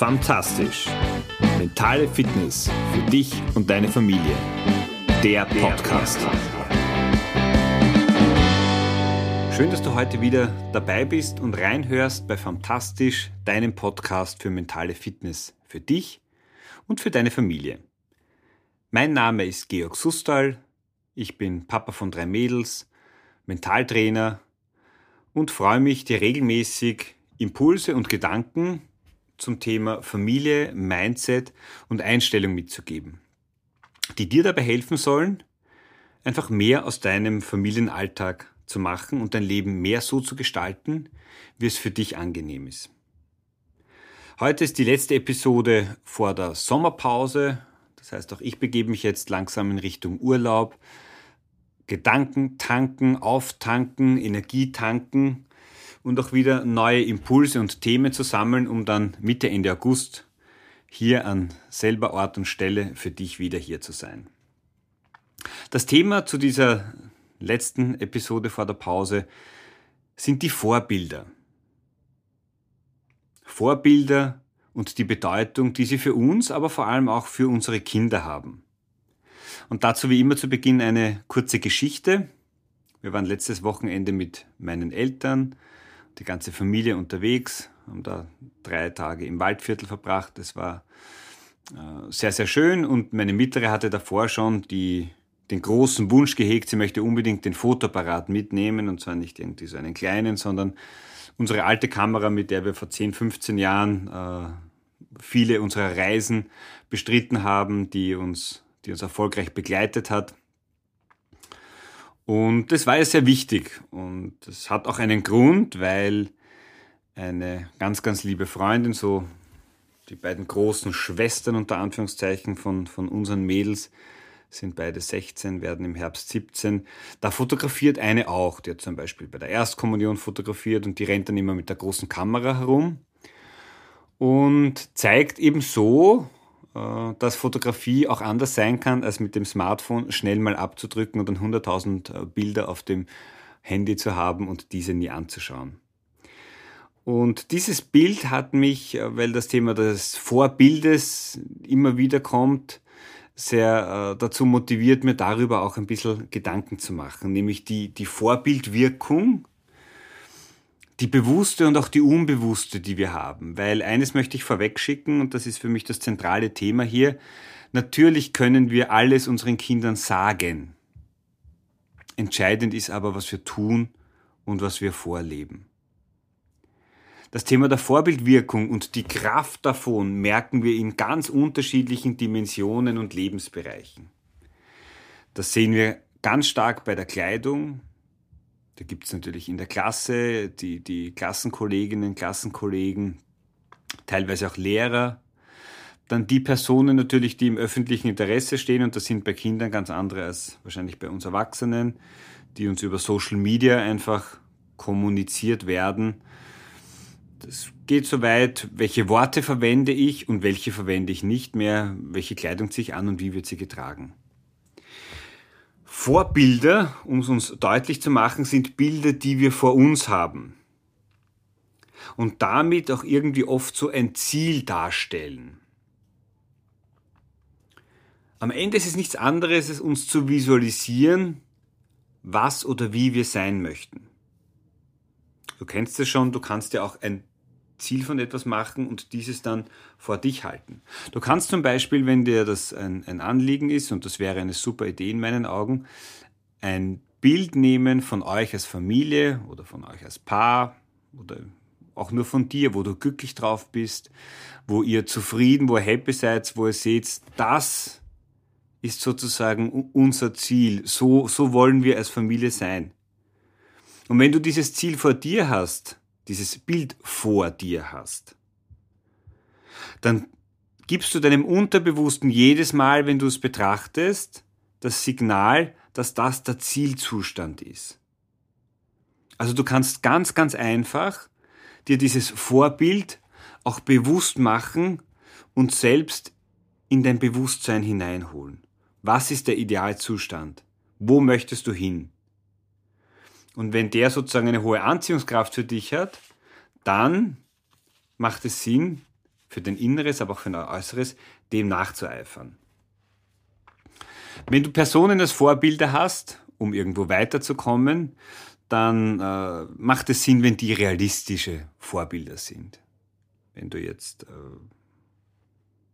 Fantastisch. Mentale Fitness für dich und deine Familie. Der Podcast. Schön, dass du heute wieder dabei bist und reinhörst bei Fantastisch, deinem Podcast für mentale Fitness für dich und für deine Familie. Mein Name ist Georg Sustal. Ich bin Papa von drei Mädels, Mentaltrainer und freue mich, dir regelmäßig Impulse und Gedanken zum Thema Familie, Mindset und Einstellung mitzugeben, die dir dabei helfen sollen, einfach mehr aus deinem Familienalltag zu machen und dein Leben mehr so zu gestalten, wie es für dich angenehm ist. Heute ist die letzte Episode vor der Sommerpause. Das heißt, auch ich begebe mich jetzt langsam in Richtung Urlaub. Gedanken tanken, auftanken, Energie tanken und auch wieder neue Impulse und Themen zu sammeln, um dann Mitte, Ende August hier an selber Ort und Stelle für dich wieder hier zu sein. Das Thema zu dieser letzten Episode vor der Pause sind die Vorbilder. Vorbilder und die Bedeutung, die sie für uns, aber vor allem auch für unsere Kinder haben. Und dazu wie immer zu Beginn eine kurze Geschichte. Wir waren letztes Wochenende mit meinen Eltern, die ganze Familie unterwegs, haben da drei Tage im Waldviertel verbracht. Es war äh, sehr, sehr schön und meine Mittlere hatte davor schon die, den großen Wunsch gehegt, sie möchte unbedingt den Fotoapparat mitnehmen und zwar nicht irgendwie so einen kleinen, sondern unsere alte Kamera, mit der wir vor 10, 15 Jahren äh, viele unserer Reisen bestritten haben, die uns, die uns erfolgreich begleitet hat. Und das war ja sehr wichtig. Und das hat auch einen Grund, weil eine ganz, ganz liebe Freundin, so die beiden großen Schwestern unter Anführungszeichen von, von unseren Mädels, sind beide 16, werden im Herbst 17. Da fotografiert eine auch, die hat zum Beispiel bei der Erstkommunion fotografiert und die rennt dann immer mit der großen Kamera herum und zeigt eben so, dass Fotografie auch anders sein kann, als mit dem Smartphone schnell mal abzudrücken und dann 100.000 äh, Bilder auf dem Handy zu haben und diese nie anzuschauen. Und dieses Bild hat mich, äh, weil das Thema des Vorbildes immer wieder kommt, sehr dazu motiviert, mir darüber auch ein bisschen Gedanken zu machen, nämlich die, die Vorbildwirkung die bewusste und auch die unbewusste, die wir haben. Weil eines möchte ich vorwegschicken, und das ist für mich das zentrale Thema hier, natürlich können wir alles unseren Kindern sagen. Entscheidend ist aber, was wir tun und was wir vorleben. Das Thema der Vorbildwirkung und die Kraft davon merken wir in ganz unterschiedlichen Dimensionen und Lebensbereichen. Das sehen wir ganz stark bei der Kleidung, da gibt es natürlich in der Klasse die, die Klassenkolleginnen, Klassenkollegen, teilweise auch Lehrer. Dann die Personen natürlich, die im öffentlichen Interesse stehen, und das sind bei Kindern ganz andere als wahrscheinlich bei uns Erwachsenen, die uns über Social Media einfach kommuniziert werden. Das geht so weit, welche Worte verwende ich und welche verwende ich nicht mehr, welche Kleidung ziehe ich an und wie wird sie getragen. Vorbilder, um es uns deutlich zu machen, sind Bilder, die wir vor uns haben. Und damit auch irgendwie oft so ein Ziel darstellen. Am Ende ist es nichts anderes, als uns zu visualisieren, was oder wie wir sein möchten. Du kennst es schon, du kannst ja auch ein Ziel von etwas machen und dieses dann vor dich halten. Du kannst zum Beispiel, wenn dir das ein, ein Anliegen ist, und das wäre eine super Idee in meinen Augen, ein Bild nehmen von euch als Familie oder von euch als Paar oder auch nur von dir, wo du glücklich drauf bist, wo ihr zufrieden, wo ihr happy seid, wo ihr seht, das ist sozusagen unser Ziel. So, so wollen wir als Familie sein. Und wenn du dieses Ziel vor dir hast, dieses Bild vor dir hast, dann gibst du deinem Unterbewussten jedes Mal, wenn du es betrachtest, das Signal, dass das der Zielzustand ist. Also du kannst ganz, ganz einfach dir dieses Vorbild auch bewusst machen und selbst in dein Bewusstsein hineinholen. Was ist der Idealzustand? Wo möchtest du hin? Und wenn der sozusagen eine hohe Anziehungskraft für dich hat, dann macht es Sinn, für dein Inneres, aber auch für dein Äußeres, dem nachzueifern. Wenn du Personen als Vorbilder hast, um irgendwo weiterzukommen, dann äh, macht es Sinn, wenn die realistische Vorbilder sind. Wenn du jetzt äh,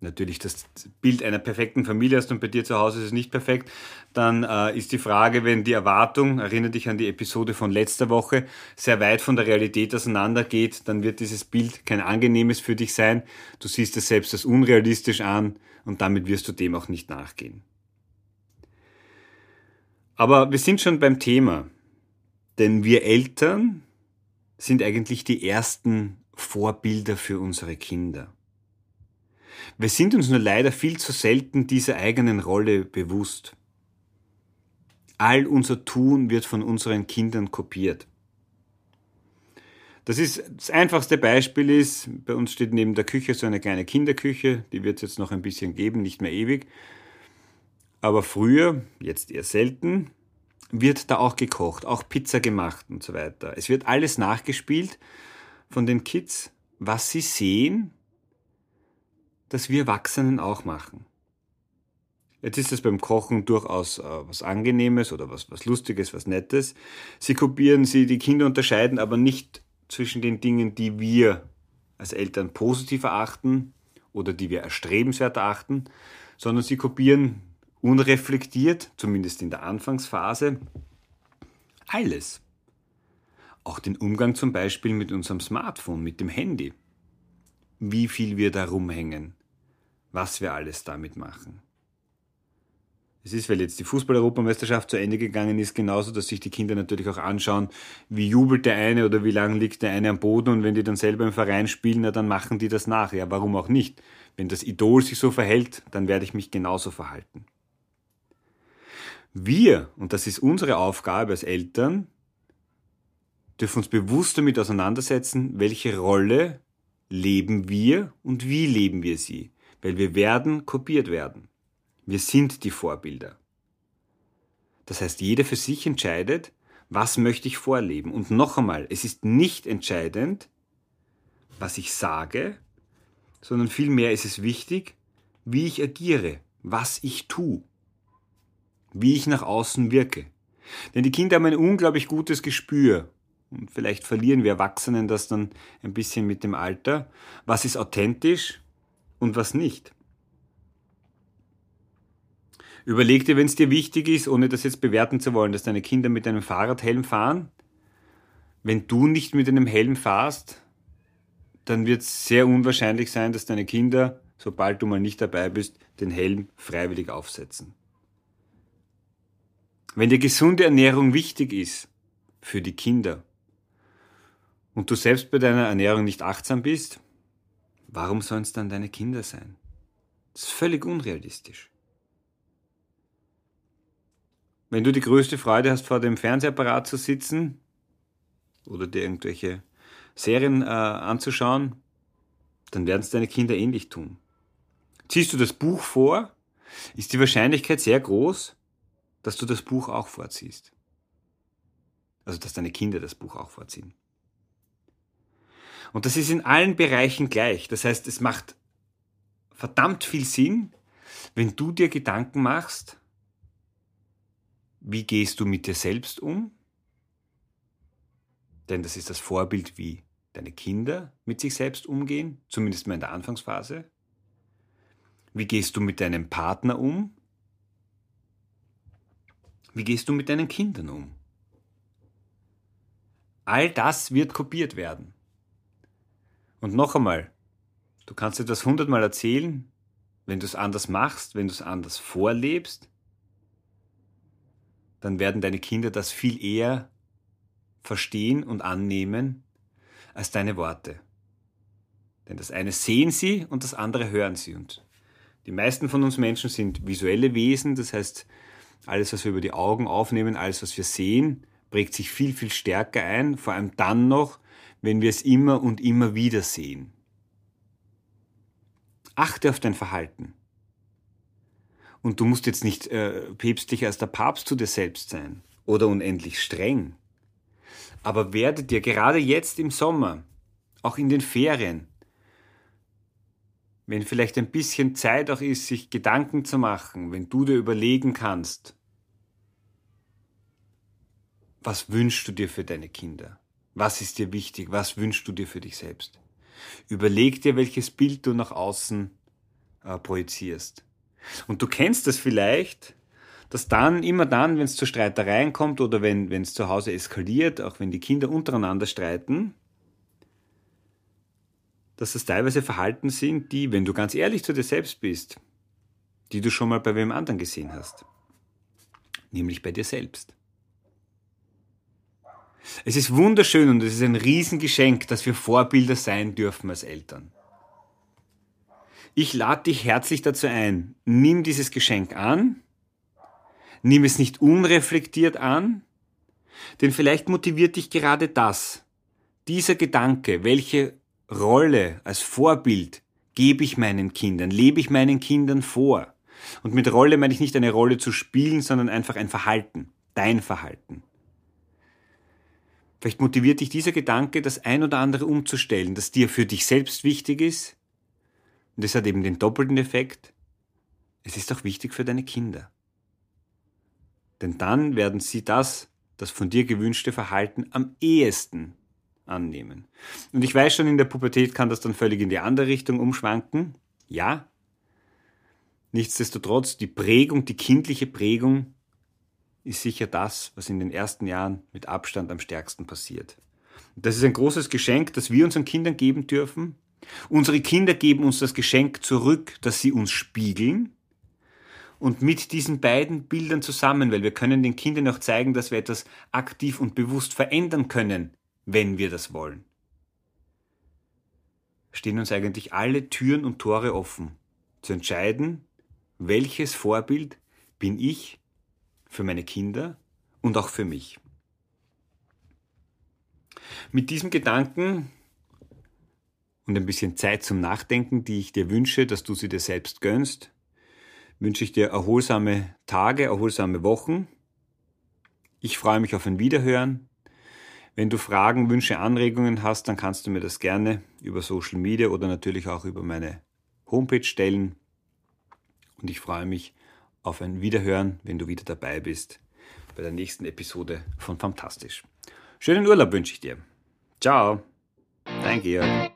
natürlich das Bild einer perfekten Familie hast und bei dir zu Hause ist es nicht perfekt, dann äh, ist die Frage, wenn die Erwartung, erinnere dich an die Episode von letzter Woche, sehr weit von der Realität auseinandergeht, dann wird dieses Bild kein angenehmes für dich sein. Du siehst es selbst als unrealistisch an und damit wirst du dem auch nicht nachgehen. Aber wir sind schon beim Thema, denn wir Eltern sind eigentlich die ersten Vorbilder für unsere Kinder. Wir sind uns nur leider viel zu selten dieser eigenen Rolle bewusst. All unser Tun wird von unseren Kindern kopiert. Das ist das einfachste Beispiel ist, bei uns steht neben der Küche so eine kleine Kinderküche, die wird es jetzt noch ein bisschen geben, nicht mehr ewig. Aber früher, jetzt eher selten, wird da auch gekocht, auch Pizza gemacht und so weiter. Es wird alles nachgespielt von den Kids, was sie sehen das wir Erwachsenen auch machen. Jetzt ist es beim Kochen durchaus äh, was Angenehmes oder was, was Lustiges, was Nettes. Sie kopieren, sie, die Kinder unterscheiden aber nicht zwischen den Dingen, die wir als Eltern positiv erachten oder die wir erstrebenswert erachten, sondern sie kopieren unreflektiert, zumindest in der Anfangsphase, alles. Auch den Umgang zum Beispiel mit unserem Smartphone, mit dem Handy. Wie viel wir da rumhängen was wir alles damit machen. Es ist, weil jetzt die Fußball-Europameisterschaft zu Ende gegangen ist, genauso, dass sich die Kinder natürlich auch anschauen, wie jubelt der eine oder wie lange liegt der eine am Boden und wenn die dann selber im Verein spielen, na, dann machen die das nach. Ja, warum auch nicht? Wenn das Idol sich so verhält, dann werde ich mich genauso verhalten. Wir, und das ist unsere Aufgabe als Eltern, dürfen uns bewusst damit auseinandersetzen, welche Rolle leben wir und wie leben wir sie weil wir werden kopiert werden. Wir sind die Vorbilder. Das heißt, jeder für sich entscheidet, was möchte ich vorleben. Und noch einmal, es ist nicht entscheidend, was ich sage, sondern vielmehr ist es wichtig, wie ich agiere, was ich tue, wie ich nach außen wirke. Denn die Kinder haben ein unglaublich gutes Gespür. Und vielleicht verlieren wir Erwachsenen das dann ein bisschen mit dem Alter. Was ist authentisch und was nicht. Überleg dir, wenn es dir wichtig ist, ohne das jetzt bewerten zu wollen, dass deine Kinder mit einem Fahrradhelm fahren. Wenn du nicht mit einem Helm fahrst, dann wird es sehr unwahrscheinlich sein, dass deine Kinder, sobald du mal nicht dabei bist, den Helm freiwillig aufsetzen. Wenn dir gesunde Ernährung wichtig ist für die Kinder und du selbst bei deiner Ernährung nicht achtsam bist, Warum sollen es dann deine Kinder sein? Das ist völlig unrealistisch. Wenn du die größte Freude hast, vor dem Fernsehapparat zu sitzen oder dir irgendwelche Serien äh, anzuschauen, dann werden es deine Kinder ähnlich tun. Ziehst du das Buch vor, ist die Wahrscheinlichkeit sehr groß, dass du das Buch auch vorziehst. Also dass deine Kinder das Buch auch vorziehen. Und das ist in allen Bereichen gleich. Das heißt, es macht verdammt viel Sinn, wenn du dir Gedanken machst, wie gehst du mit dir selbst um? Denn das ist das Vorbild, wie deine Kinder mit sich selbst umgehen, zumindest mal in der Anfangsphase. Wie gehst du mit deinem Partner um? Wie gehst du mit deinen Kindern um? All das wird kopiert werden. Und noch einmal, du kannst dir das hundertmal erzählen, wenn du es anders machst, wenn du es anders vorlebst, dann werden deine Kinder das viel eher verstehen und annehmen als deine Worte. Denn das eine sehen sie und das andere hören sie. Und die meisten von uns Menschen sind visuelle Wesen, das heißt, alles, was wir über die Augen aufnehmen, alles, was wir sehen, prägt sich viel, viel stärker ein, vor allem dann noch, wenn wir es immer und immer wieder sehen. Achte auf dein Verhalten. Und du musst jetzt nicht äh, päpstlicher als der Papst zu dir selbst sein oder unendlich streng. Aber werde dir gerade jetzt im Sommer, auch in den Ferien, wenn vielleicht ein bisschen Zeit auch ist, sich Gedanken zu machen, wenn du dir überlegen kannst, was wünschst du dir für deine Kinder? Was ist dir wichtig? Was wünschst du dir für dich selbst? Überleg dir, welches Bild du nach außen äh, projizierst. Und du kennst das vielleicht, dass dann, immer dann, wenn es zu Streitereien kommt oder wenn es zu Hause eskaliert, auch wenn die Kinder untereinander streiten, dass das teilweise Verhalten sind, die, wenn du ganz ehrlich zu dir selbst bist, die du schon mal bei wem anderen gesehen hast. Nämlich bei dir selbst. Es ist wunderschön und es ist ein Riesengeschenk, dass wir Vorbilder sein dürfen als Eltern. Ich lade dich herzlich dazu ein, nimm dieses Geschenk an, nimm es nicht unreflektiert an, denn vielleicht motiviert dich gerade das, dieser Gedanke, welche Rolle als Vorbild gebe ich meinen Kindern, lebe ich meinen Kindern vor. Und mit Rolle meine ich nicht eine Rolle zu spielen, sondern einfach ein Verhalten, dein Verhalten. Vielleicht motiviert dich dieser Gedanke, das ein oder andere umzustellen, das dir für dich selbst wichtig ist. Und es hat eben den doppelten Effekt. Es ist auch wichtig für deine Kinder. Denn dann werden sie das, das von dir gewünschte Verhalten am ehesten annehmen. Und ich weiß schon, in der Pubertät kann das dann völlig in die andere Richtung umschwanken. Ja. Nichtsdestotrotz, die Prägung, die kindliche Prägung ist sicher das, was in den ersten Jahren mit Abstand am stärksten passiert. das ist ein großes Geschenk, das wir unseren Kindern geben dürfen. Unsere Kinder geben uns das Geschenk zurück, dass sie uns spiegeln. Und mit diesen beiden Bildern zusammen, weil wir können den Kindern auch zeigen, dass wir etwas aktiv und bewusst verändern können, wenn wir das wollen. Stehen uns eigentlich alle Türen und Tore offen, zu entscheiden, welches Vorbild bin ich für meine Kinder und auch für mich. Mit diesem Gedanken und ein bisschen Zeit zum Nachdenken, die ich dir wünsche, dass du sie dir selbst gönnst, wünsche ich dir erholsame Tage, erholsame Wochen. Ich freue mich auf ein Wiederhören. Wenn du Fragen, Wünsche, Anregungen hast, dann kannst du mir das gerne über Social Media oder natürlich auch über meine Homepage stellen. Und ich freue mich auf ein Wiederhören, wenn du wieder dabei bist bei der nächsten Episode von Fantastisch. Schönen Urlaub wünsche ich dir. Ciao. Danke, Jörg.